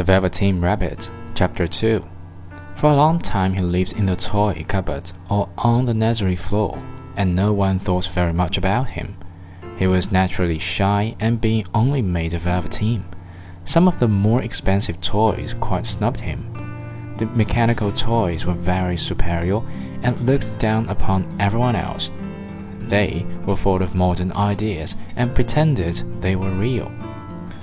The Velveteen Rabbit, Chapter 2 For a long time he lived in the toy cupboard or on the nursery floor, and no one thought very much about him. He was naturally shy and being only made of velveteen. Some of the more expensive toys quite snubbed him. The mechanical toys were very superior and looked down upon everyone else. They were full of modern ideas and pretended they were real.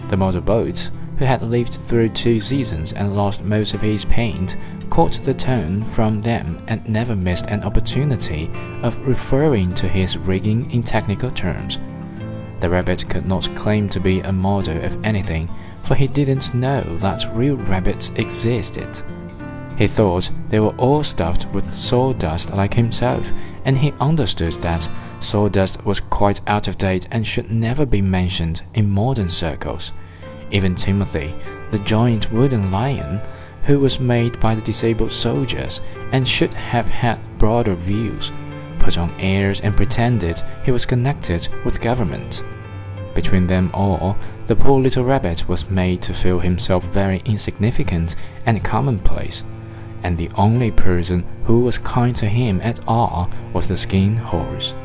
The motor boat who had lived through two seasons and lost most of his paint, caught the tone from them and never missed an opportunity of referring to his rigging in technical terms. The rabbit could not claim to be a model of anything, for he didn't know that real rabbits existed. He thought they were all stuffed with sawdust like himself, and he understood that sawdust was quite out of date and should never be mentioned in modern circles. Even Timothy, the giant wooden lion, who was made by the disabled soldiers and should have had broader views, put on airs and pretended he was connected with government. Between them all, the poor little rabbit was made to feel himself very insignificant and commonplace, and the only person who was kind to him at all was the skin horse.